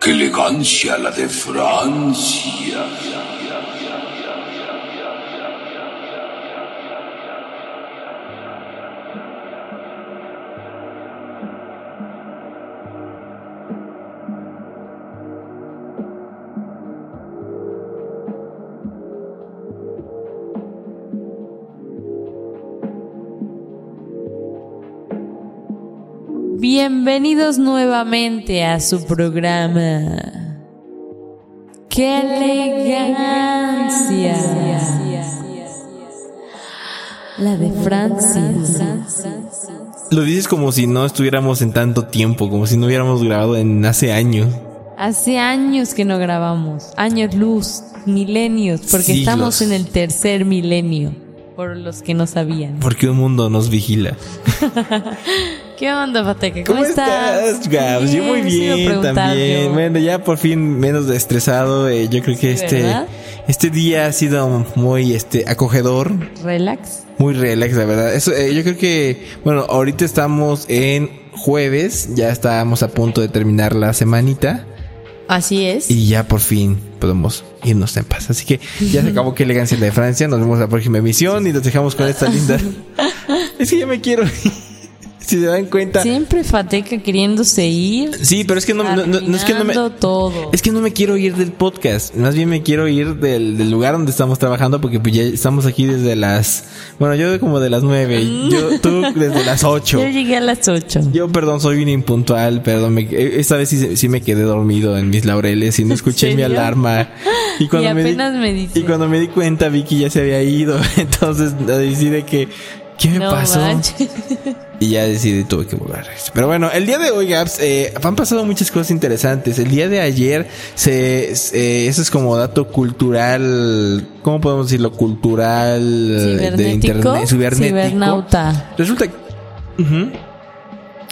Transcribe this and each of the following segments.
¡Qué elegancia la de Francia! Bienvenidos nuevamente a su programa. ¡Qué elegancia! La de Francia. Lo dices como si no estuviéramos en tanto tiempo, como si no hubiéramos grabado en hace años. Hace años que no grabamos, años luz, milenios, porque Siglos. estamos en el tercer milenio, por los que no sabían. Porque un mundo nos vigila. ¿Qué onda, Pateca? ¿Cómo, ¿Cómo estás, Gabs? Yo muy Bien, bien también. Bueno, ya por fin menos estresado. eh, yo creo que Sí, este ¿verdad? este día ha sido muy este acogedor, Relax. muy relax, la verdad. Eso, eh, yo creo que bueno, ahorita estamos en jueves, ya estábamos a punto de terminar la semanita Así es. y ya por fin podemos irnos en paz. Así que ya se acabó que elegancia la de Francia. Nos vemos la próxima emisión y nos dejamos con esta linda. es que ya me quiero. ir. Si se dan cuenta. Siempre Fateca queriéndose ir. Sí, pero es que no, no- no- no es que no me. todo. Es que no me quiero ir del podcast. Más bien me quiero ir del, del lugar donde estamos trabajando porque pues ya estamos aquí desde las... Bueno, yo como de las nueve. Yo, tú desde las ocho. Yo llegué a las 8. Yo, perdón, soy un impuntual, perdón. me- esta vez sí, sí me quedé dormido en mis laureles y no escuché mi alarma. Y Y apenas me dice. Y cuando me di cuenta, Vicky ya se había ido. Entonces decidí que... ¿Qué me No pasó? manches. Y ya decidí, tuve que volver. Pero bueno, el día de hoy, Gaps, eh, han pasado muchas cosas interesantes. El día de ayer, se, se- eso es como dato cultural, ¿cómo podemos decirlo? Cultural eh, de internet, cibernético. Cibernauta. Resulta que...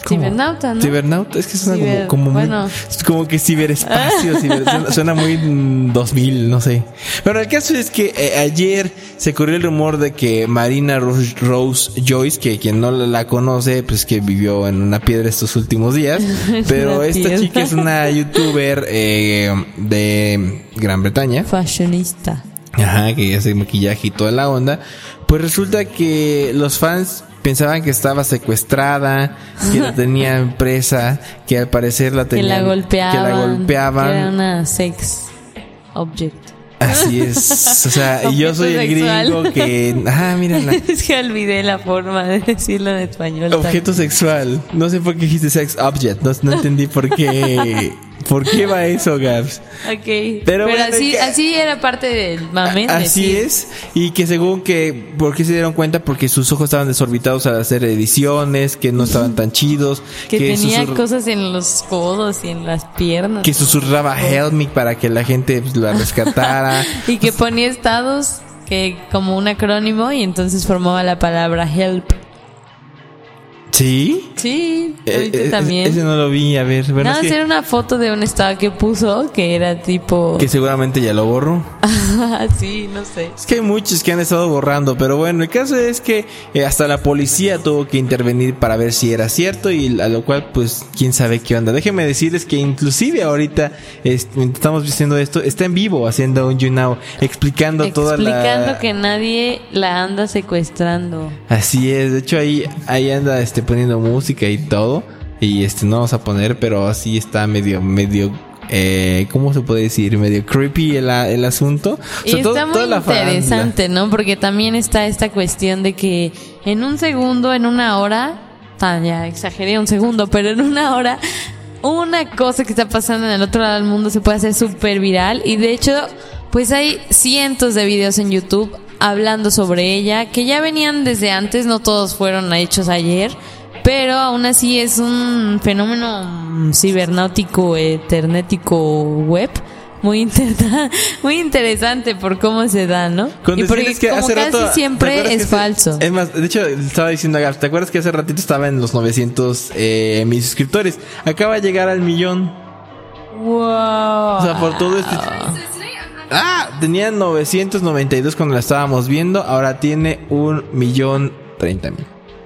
¿Cómo? Cibernauta, ¿no? Cibernauta, es que suena Ciber- como, como, muy- bueno. es como que ciberespacio, ciber- suena, suena muy mm, 2000, no sé. Pero el caso es que eh, ayer se corrió el rumor de que Marina Rose, Rose Joyce, que quien no la, conoce, pues que vivió en una piedra estos últimos días, pero esta piedra. chica es una youtuber eh, de Gran Bretaña. Fashionista. Ajá, que hace maquillaje y toda la onda. Pues resulta que los fans pensaban que estaba secuestrada, que la tenían presa, que al parecer la Que tenían... la golpeaban. Que la golpeaban. que era una sex object. Así es. O sea, yo soy el sexual. gringo que... Ajá, mírala. es que olvidé la forma de decirlo en español. Objeto sexual. No sé por qué dijiste sex object. No, no entendí por qué... ¿Por qué va eso, Gabs? Ok. Pero Pero, bueno, así, que- así era parte del mame. Así es. Y que según que, ¿por qué se dieron cuenta? Porque sus ojos estaban desorbitados al hacer ediciones, que no estaban tan chidos, Que, tenía susur- cosas en los codos y en las piernas. que susurraba help me para que la gente pues, la rescatara. Y que ponía estados que como un acrónimo y entonces formaba la palabra help. ¿Sí? Sí, Eh, ahorita eh, también. Ese no lo vi, a ver. Bueno, Nada, es que, hacer una foto de un estado que puso que era tipo... que seguramente ya lo borro. sí, no sé. Es que hay muchos que han estado borrando, pero bueno, el caso es que eh, hasta la policía tuvo que intervenir para ver si era cierto y a lo cual pues quién sabe qué onda. Déjenme decirles que inclusive ahorita estamos diciendo esto, está en vivo haciendo un You Now, explicando, toda Explicando la... que nadie la anda secuestrando. Así es, de hecho ahí, ahí anda este, poniendo música y todo y este no vamos a poner, pero así está medio, medio... Eh, ¿Cómo se puede decir? Medio creepy el, el asunto. O sea, todo- está muy toda la interesante, ¿no? Porque también está esta cuestión de que en un segundo, en una hora, tan ya exageré un segundo, pero en una hora, una cosa que está pasando en el otro lado del mundo se puede hacer súper viral. Y de hecho, pues hay cientos de videos en YouTube hablando sobre ella, que ya venían desde antes, no todos fueron hechos ayer. Pero aún así es un fenómeno mm, cibernáutico, eternético, web, muy, interna- muy interesante por cómo se da, ¿no? Y porque que como hace casi rato- ¿te siempre es falso. Es más, de hecho, estaba diciendo a ¿te acuerdas que hace ratito estaba en los 900 eh, mis suscriptores? Acaba de llegar al millón. Wow. O sea, por todo este... Ah, tenía 992 cuando la estábamos viendo, ahora tiene un millón treinta mil.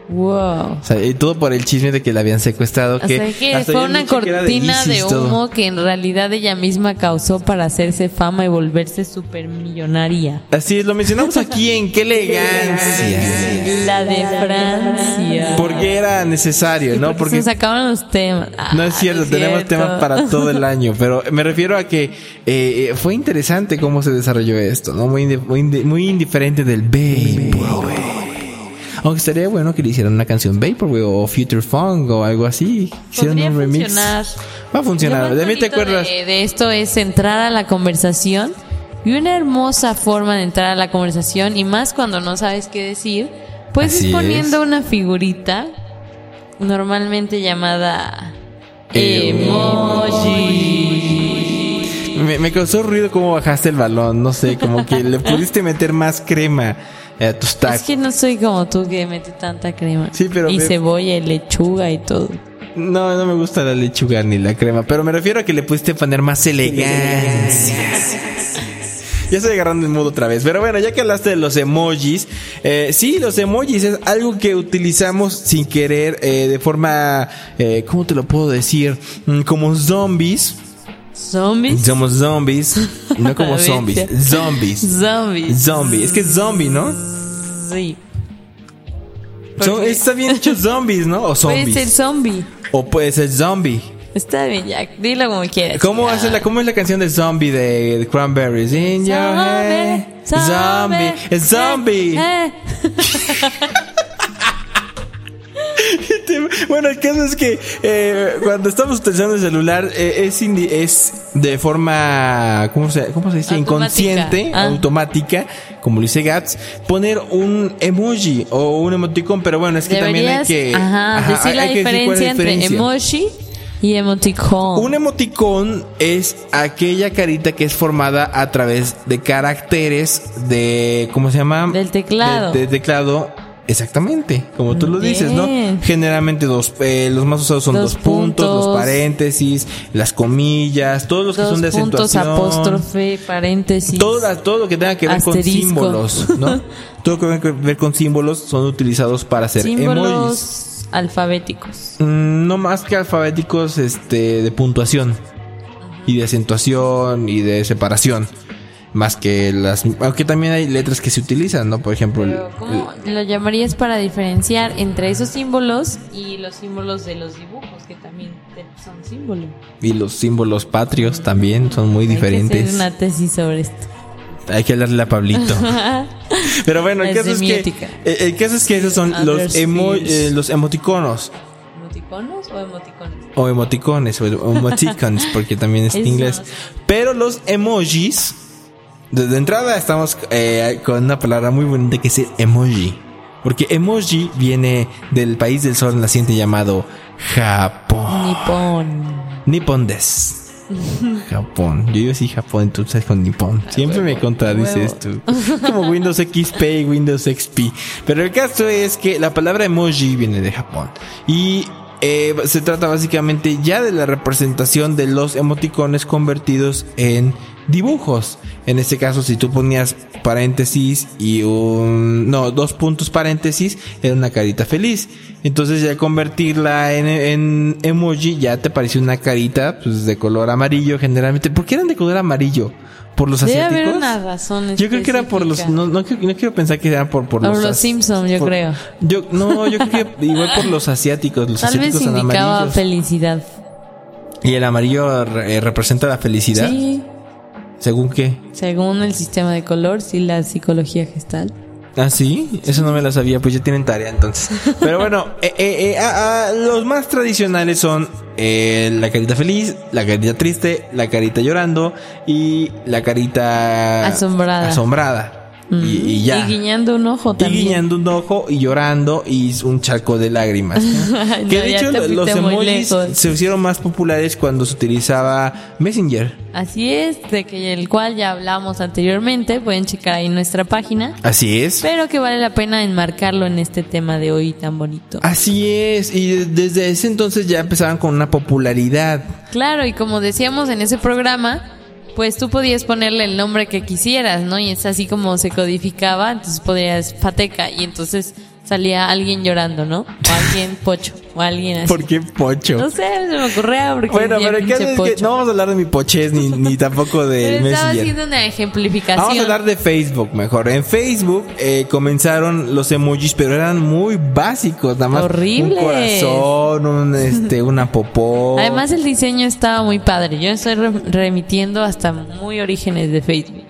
Wow. O sea, y todo por el chisme de que la habían secuestrado. O que sea que hasta fue una cortina de, todo. humo que en realidad ella misma causó para hacerse fama y volverse supermillonaria. Así es, lo mencionamos aquí en qué elegancia. La de Francia. Porque era necesario, ¿no? Porque Porque se nos acabaron los temas. Ah, no es cierto, tenemos cierto. temas para todo el año, pero me refiero a que eh, fue interesante cómo se desarrolló esto, ¿no? Muy, muy, muy indiferente del Vaporwave. Aunque estaría bueno que le hicieran una canción Vaporwave o Future Funk o algo así. Hicieran Podría un remix. funcionar. Va a funcionar. ¿De mí te acuerdas? De, de esto es entrar a la conversación y una hermosa forma de entrar a la conversación y más cuando no sabes qué decir, pues Así ir poniendo es. una figurita normalmente llamada emoji. Me, me causó ruido cómo bajaste el balón. No sé, como que le pudiste meter más crema tus Es que no soy como tú que mete tanta crema. Sí, pero y me- cebolla y lechuga y todo. No, no me gusta la lechuga ni la crema, pero me refiero a que le pudiste poner más elegancia. Ya estoy agarrando el mood otra vez. Pero bueno, ya que hablaste de los emojis, eh, sí, los emojis es algo que utilizamos sin querer, eh, de forma, eh, ¿cómo te lo puedo decir? Mm, Como zombies. ¿Zombies? Somos zombies, no como zombies, zombies. Zombies. Zombie, es que es zombie, ¿no? Sí. Está bien dicho zombies, ¿no? O Puede ser zombies. zombie. O puede ser zombie. Está bien, Jack. Dilo como quieras. ¿Cómo, hace la, ¿Cómo es la canción de Zombie de, de Cranberries? In your head. Zombie. Es zombie. Bueno, el caso es que eh, cuando estamos utilizando el celular eh, es, es de forma, ¿cómo se, cómo se dice? Automática. Inconsciente, Ah. automática, como lo dice Gats, poner un emoji o un emoticón, pero bueno, es que también hay que... ajá, ajá, decir hay- la hay diferencia entre diferencia. emoji y emoticon. Un emoticón es aquella carita que es formada a través de caracteres de, ¿cómo se llama? Del teclado. De, de teclado. Exactamente, como tú lo dices, ¿no? Generalmente dos, eh, los más usados son Dos dos, puntos, puntos. los paréntesis, las comillas, todos los que son de puntos, acentuación. apóstrofe, paréntesis. Todo, lo que tenga que ver Asterisco. con símbolos, ¿no? todo lo que tenga que ver con símbolos son utilizados para hacer emojis. símbolos alfabéticos. Mm, No más que alfabéticos este, de puntuación y de acentuación y de separación. Más que las. Aunque también hay letras que se utilizan, ¿no? Por ejemplo, el- Pero, ¿cómo lo llamarías para diferenciar entre esos símbolos y los símbolos de los dibujos, que también son símbolos? y los símbolos patrios también son muy Hay que diferentes. hacer una tesis sobre esto. Hay que hablarle a Pablito. Pero bueno, el Es caso es que. El, el caso es que esos son los, emo- eh, los emoticonos. ¿Emoticonos o emoticones? O emoticones, o emoticons, porque también es en inglés. Pero los emojis, desde entrada estamos eh, con una palabra muy bonita que es el emoji. Porque emoji viene del país del sol naciente llamado Japón. Nippon. Nippon des. Japón. Yo a decir Japón, entonces con Nippon. Siempre me contradices tú. Como Windows XP y Windows XP. Pero el caso es que la palabra emoji viene de Japón. Y eh, se trata básicamente ya de la representación de los emoticones convertidos en dibujos. En este caso, si tú ponías paréntesis y un... No, dos puntos paréntesis, era una carita feliz. Entonces ya convertirla en, en emoji ya te pareció una carita pues, de color amarillo generalmente. ¿Por qué eran de color amarillo? ¿Por los Debe asiáticos? haber una razón Yo creo que era por los... No, no, quiero- no quiero pensar que eran por, por Por los... los as- Simpson, yo por- creo. Yo, no, yo creo que igual por los asiáticos. Los Tal vez asiáticos son indicaba amarillos. felicidad. Y el amarillo eh, representa la felicidad. Sí, ¿Según qué? según el sistema de color, sí, la psicología gestal. Ah, sí, eso no me lo sabía, pues ya tienen tarea entonces. Pero bueno, eh, eh, eh, los más tradicionales son la carita feliz, la carita triste, la carita llorando y la carita Asombrada. asombrada. Y, y ya. Y guiñando un ojo Y también. guiñando un ojo y llorando y un charco de lágrimas. ¿no? Que no, de hecho los emojis se hicieron más populares cuando se utilizaba Messenger. Así es, de que el cual ya hablamos anteriormente, pueden checar ahí nuestra página, Así es. pero que vale la pena enmarcarlo en este tema de hoy tan bonito. Así es. Y de- desde ese entonces ya empezaban con una popularidad. Claro, y como decíamos en ese programa, pues tú podías ponerle el nombre que quisieras, ¿no? Y es así como se codificaba, entonces podías Fateca, y entonces salía alguien llorando, ¿no? O alguien pocho, o alguien así. ¿Por qué pocho? No sé, se me ocurría porque Bueno, pero ¿qué pinche haces? pocho. Que no vamos a hablar de mi pochez ni, ni tampoco de Pero estaba haciendo una ejemplificación. Vamos a hablar de Facebook mejor. En Facebook eh, comenzaron los emojis, pero eran muy básicos, nada más Horribles. un corazón, un este, una popó. Además el diseño estaba muy padre. Yo estoy re- remitiendo hasta muy orígenes de Facebook.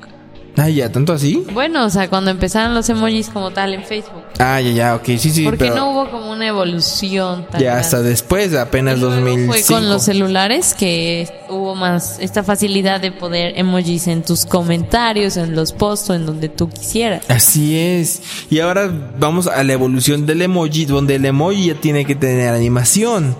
Ah, ya, tanto así. Bueno, o sea, cuando empezaron los emojis como tal en Facebook. Ah, ya, ya, ok, sí, sí, Porque pero no hubo como una evolución tan ya grande. hasta después, apenas Y luego 2005. Fue con los celulares que hubo más esta facilidad de poder emojis en tus comentarios, en los posts en donde tú quisieras. Así es. Y ahora vamos a la evolución del emoji, donde el emoji ya tiene que tener animación.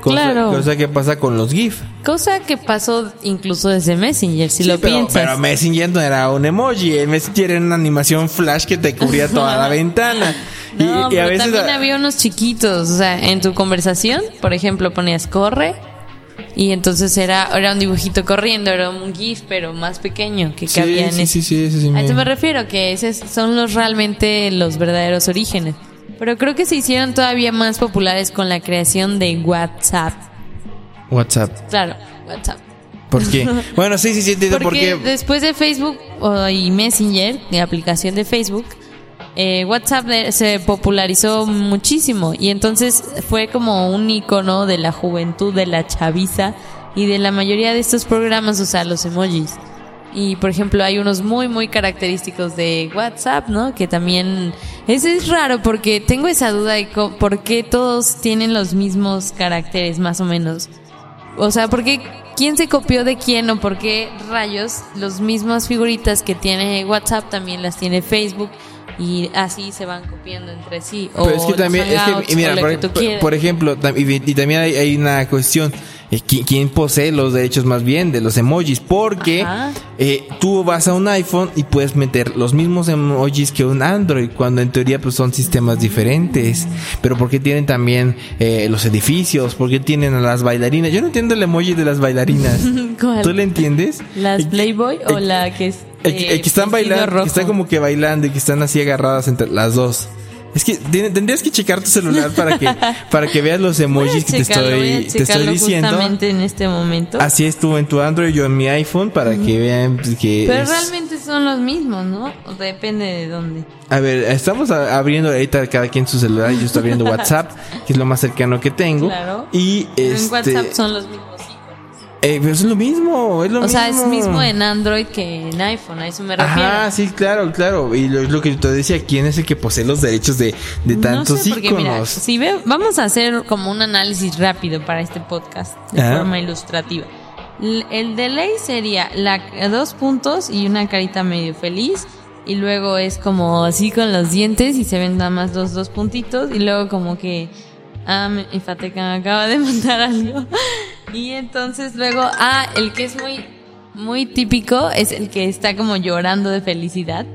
Cosa, Claro. Cosa que pasa con los GIF. Cosa que pasó incluso desde Messenger, si Sí, lo pero, piensas. pero Messenger no era un emoji. El Messenger era una animación flash que te cubría toda la ventana. Y- No, y, a pero veces. también había unos chiquitos, o sea, en tu conversación, por ejemplo, ponías corre y entonces era, era un dibujito corriendo, era un GIF, pero más pequeño que Sí, cabía en sí, ese. sí, sí, eso sí A me- eso me refiero, que esos son los realmente los verdaderos orígenes. Pero creo que se hicieron todavía más populares con la creación de WhatsApp. WhatsApp. Claro, WhatsApp. ¿Por qué? bueno, sí, sí, sí, entiendo por Porque qué. después de Facebook y Messenger, de aplicación de Facebook, eh, WhatsApp de- se popularizó muchísimo y entonces fue como un icono de la juventud, de la chaviza y de la mayoría de estos programas, sea, los emojis. Y por ejemplo, hay unos muy, muy característicos de WhatsApp, ¿no? Que también. Ese es raro porque tengo esa duda de por qué todos tienen los mismos caracteres, más o menos. O sea, ¿por qué quién se copió de quién o por qué rayos los mismas figuritas que tiene WhatsApp también las tiene Facebook y así se van copiando entre sí? O Pero es que los también, es que, mira, o lo por, que ejemplo, y, y también hay, hay una cuestión, ¿qui- ¿quién posee los derechos más bien de los emojis? Porque eh, tú vas a un iPhone y puedes meter los mismos emojis que un Android, cuando en teoría pues son sistemas diferentes. Pero ¿por qué tienen también eh, los edificios? ¿Por qué tienen a las bailarinas? Yo no entiendo el emoji de las bailarinas. ¿Cuál? ¿Tú le entiendes? ¿Las Eh, Playboy o la que es. El que, eh, que están vestido bailando, que están como que bailando y que están así agarradas entre las dos. Es que tendrías que checar tu celular para que para que veas los emojis que te estoy te estoy diciendo. justamente en este momento. Así estuvo en tu Android, yo en mi iPhone para que vean pues, que Pero es- realmente son los mismos, ¿no? Depende de dónde. A ver, estamos abriendo ahorita cada quien su celular. Yo estoy abriendo WhatsApp, que es lo más cercano que tengo. Claro. Y este, En WhatsApp son los mismos. Eh, pero es lo mismo, es lo O mismo. sea, es mismo en Android que en iPhone, a eso me refiero. Ajá, sí, claro, claro. Y lo, lo que te decía, ¿quién es el que posee los derechos de, de tantos no sé, porque iconos? mira, si ve, vamos a hacer como un análisis rápido para este podcast de forma ilustrativa. El de ley sería la dos puntos y una carita medio feliz y luego es como así con los dientes y se ven nada más los dos puntitos y luego como que ah, me, Ifateca me acaba de mandar algo y entonces luego ah, el que es muy muy típico es el que está como llorando de felicidad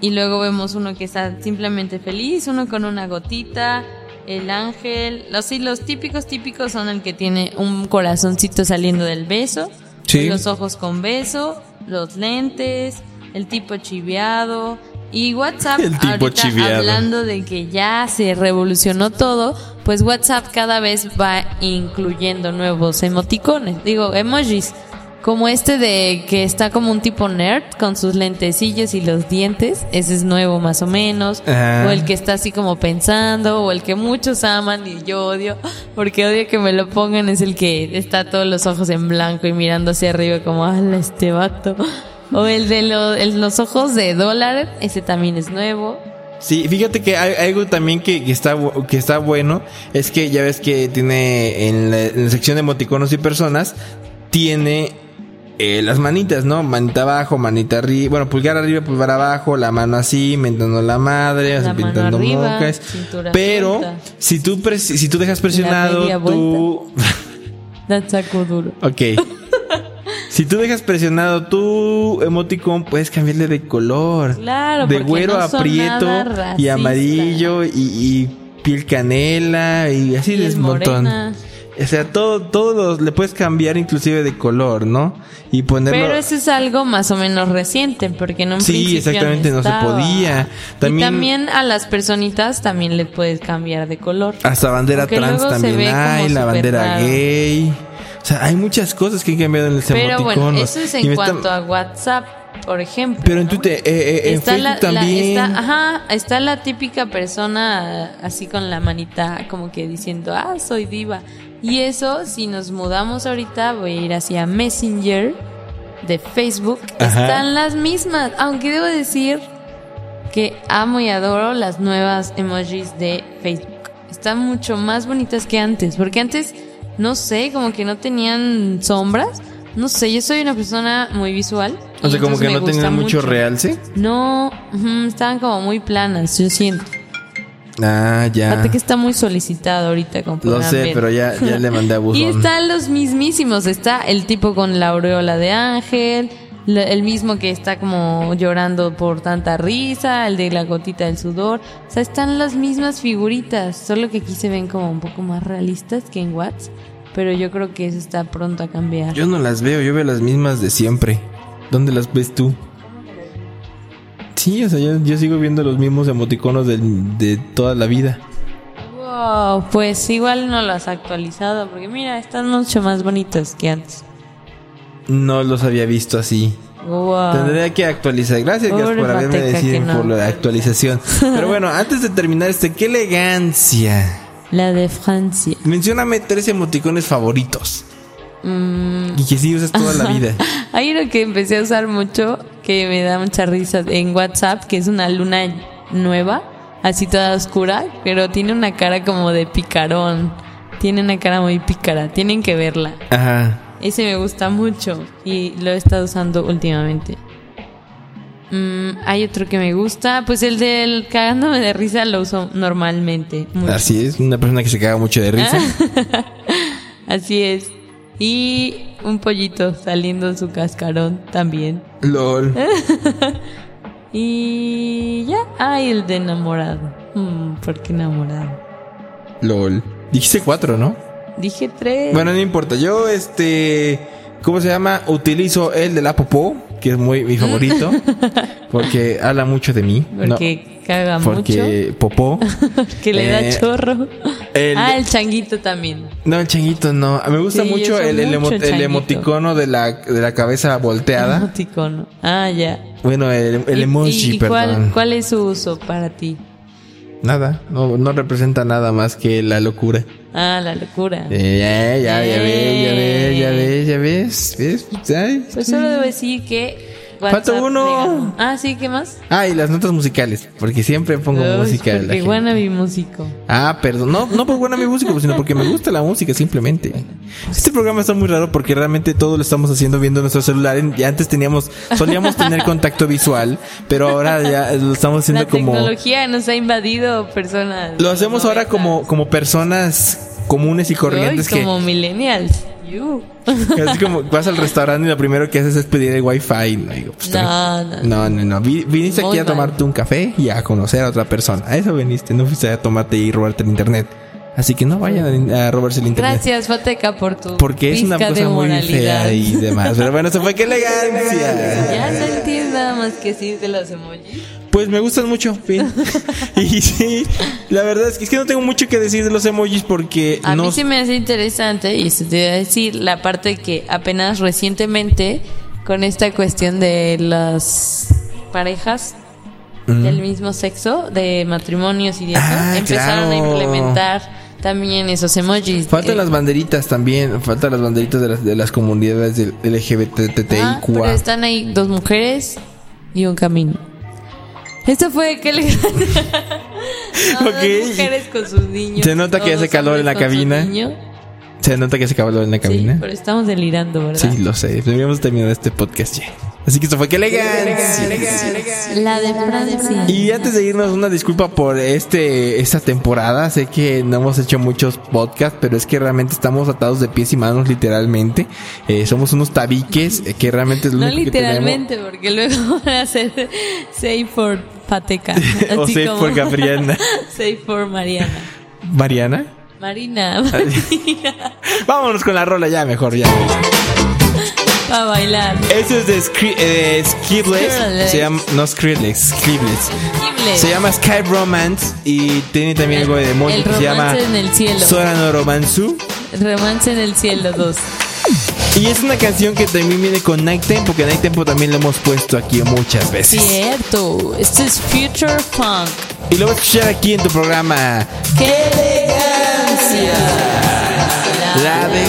y luego vemos uno que está simplemente feliz, uno con una gotita, el ángel. Los, sí, los típicos típicos son el que tiene un corazoncito saliendo del beso, Sí. los ojos con beso, los lentes, el tipo chiviado. Y WhatsApp, El tipo ahorita chiviado. hablando de que ya se revolucionó todo, pues WhatsApp cada vez va incluyendo nuevos emoticones, digo, emojis. Como este de que está como un tipo nerd con sus lentecillos y los dientes, ese es nuevo más o menos. Ah. O el que está así como pensando, o el que muchos aman y yo odio, porque odio que me lo pongan, es el que está todos los ojos en blanco y mirando hacia arriba como, ala, este vato. O el de lo- el- los ojos de dólar, ese también es nuevo. Sí, fíjate que hay algo también que, que está que está bueno es que ya ves que tiene en la, en la sección de emoticonos y personas tiene eh, las manitas, ¿no? Manita abajo, manita arriba, bueno, pulgar arriba, pulgar abajo, la mano así, mentando la madre, La pintando arriba, mocas. Pero suelta. si tú pres- si tú dejas presionado saco duro. Ok. Si tú dejas presionado tu emoticon, puedes cambiarle de color. Claro, De güero no a prieto y amarillo y, y piel canela y así Piel es un montón. O sea, todo, todo le puedes cambiar inclusive de color, ¿no? Y ponerlo... Pero eso es algo más o menos reciente, porque un Sí, principio exactamente, no se podía. Y También- a las personitas también le puedes cambiar de color. Hasta bandera trans también hay, la bandera raro. gay. O sea, hay muchas cosas que han cambiado en el Pero bueno, eso es en cuanto está- a WhatsApp, por ejemplo. Pero en ¿no? Twitter, eh, eh, en está Facebook la, la- también. está, ajá, está la típica persona así con la manita como que diciendo, ah, soy diva. Y eso, si nos mudamos ahorita, voy a ir hacia Messenger de Facebook. Ajá. Están las mismas, aunque debo decir que amo y adoro las nuevas emojis de Facebook. Están mucho más bonitas que antes, porque antes, no sé, como que no tenían sombras. No sé, yo soy una persona muy visual. o sea, como que no tenían mucho realce. No, estaban como muy planas, yo siento. Ah, ya. Aparte que está muy solicitado ahorita, como Lo sé, ver. pero ya, ya le mandé a buzón. Y están los mismísimos. Está el tipo con la aureola de ángel, el mismo que está como llorando por tanta risa, el de la gotita del sudor. O sea, están las mismas figuritas, solo que aquí se ven como un poco más realistas que en Whats. Pero yo creo que eso está pronto a cambiar. Yo no las veo, yo veo las mismas de siempre. ¿Dónde las ves tú? Sí, o sea, yo, yo sigo viendo los mismos emoticonos del- de, toda la vida. Wow, pues igual no lo has actualizado, porque mira, están mucho más bonitos que antes. No los había visto así. Wow. Tendría que actualizar. Gracias, por haberme decidido no. por la actualización. Pero bueno, antes de terminar este, qué elegancia. La de Francia. Mencióname tres emoticones favoritos. Mm, Y que sí usas toda la vida. Hay uno que empecé a usar mucho, que me da mucha risa en WhatsApp, que es una luna nueva, así toda oscura, pero tiene una cara como de picarón. Tiene una cara muy pícara, tienen que verla. Ajá. Ese me gusta mucho y lo he estado usando últimamente. Mm, hay otro que me gusta, pues el del cagándome de risa lo uso normalmente. mucho. Así es, una persona que se caga mucho de risa. Así es. Y un pollito saliendo su cascarón también. LOL. Y ya. Ay, el de enamorado. Mm, ¿Por qué enamorado? LOL. Dijiste cuatro, ¿no? Dije tres. Bueno, no importa. Yo, este. ¿Cómo se llama? Utilizo el de la popó, que es muy mi favorito. porque habla mucho de mí. No, porque caga porque popó. mucho. que le Eh, da chorro. el- ah, el changuito también. No, el changuito no. Me gusta Sí, mucho el, el, emo- el emoticono de la, de la cabeza volteada. Emoticono. Ah, ya. Bueno, el, el ¿Y- emoji, y perdón. cuál, cuál es su uso para ti? Nada, no, no representa nada más que la locura. Ah, la locura. Eh, ya, ya, ya ves, ya ves, ya ves, ya ves, ves. Pues solo debo decir que. Falta WhatsApp uno. le ganó. Ah, sí, ¿qué más? Ah, y las notas musicales, porque siempre pongo Uy, música la Porque buena mi músico. Ah, perdón. No, no por buena mi música, sino porque me gusta la música, simplemente. Este programa está muy raro porque realmente todo lo estamos haciendo viendo nuestro celular. Y antes teníamos, solíamos tener contacto visual, pero ahora ya lo estamos haciendo La como. tecnología nos ha invadido personas. Lo hacemos ahora como, como personas comunes y corrientes Uy, que. como millennials. You. Así como vas al restaurante y lo primero que haces es pedir el wifi. No, digo, pues, No, no. no, no, no. Vi- Viniste Muy aquí a mal. tomarte un café y a conocer a otra persona. A eso viniste. No fuiste a tomarte y robarte el internet. Así que no vayan a, robarse el internet. Gracias, Fateca, por tu. Porque es una cosa muy fea y demás. Pero bueno, eso fue qué elegancia. Ya no entiendo nada más que decir de los emojis. Pues me gustan mucho. fin. y sí, la verdad es que, es que no tengo mucho que decir de los emojis porque A no. mí sí me hace interesante, y eso te iba a decir, la parte que apenas recientemente, con esta cuestión de las parejas del mismo sexo, de matrimonios y de eso, Ah, empezaron claro. a implementar también esos emojis. Faltan Eh, las banderitas también. Faltan las banderitas de las, de las comunidades del ah, pero LGBTTIQA. están ahí dos mujeres y un camino. Esto fue que le No, Ok. dos mujeres con sus niños. Se nota que hace calor en la cabina. Se nota que se acabó en la Sí, cabina. pero estamos delirando, ¿verdad? Sí, lo sé. Deberíamos terminar este podcast ya. Así que esto fue qué elegancia. La de Francia. Y antes de irnos, una disculpa por este esta temporada. Sé que no hemos hecho muchos podcasts, pero es que realmente estamos atados de pies y manos, literalmente. Eh, somos unos tabiques eh, que realmente es lo No único que tenemos. literalmente, porque luego van a hacer Save for Pateca. O Así Save como- for Gabriela. Save for Mariana. Mariana. Marina. Vámonos con la rola ya, mejor ya. Para bailar. Eso es de Skri- eh. Se llama, no Skrillex. Increíble. Se llama Sky Romance y tiene también algo de demonio El que se llama romance en el cielo. Sorano Romansu. Romance en el cielo 2. Y es una canción que también viene con Night Tempo, que Night Tempo también lo hemos puesto aquí muchas veces. Cierto. Esto es Future Funk. Y lo vas a escuchar aquí en tu programa ¡Qué elegancia! La de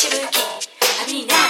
しぶき浴びな。が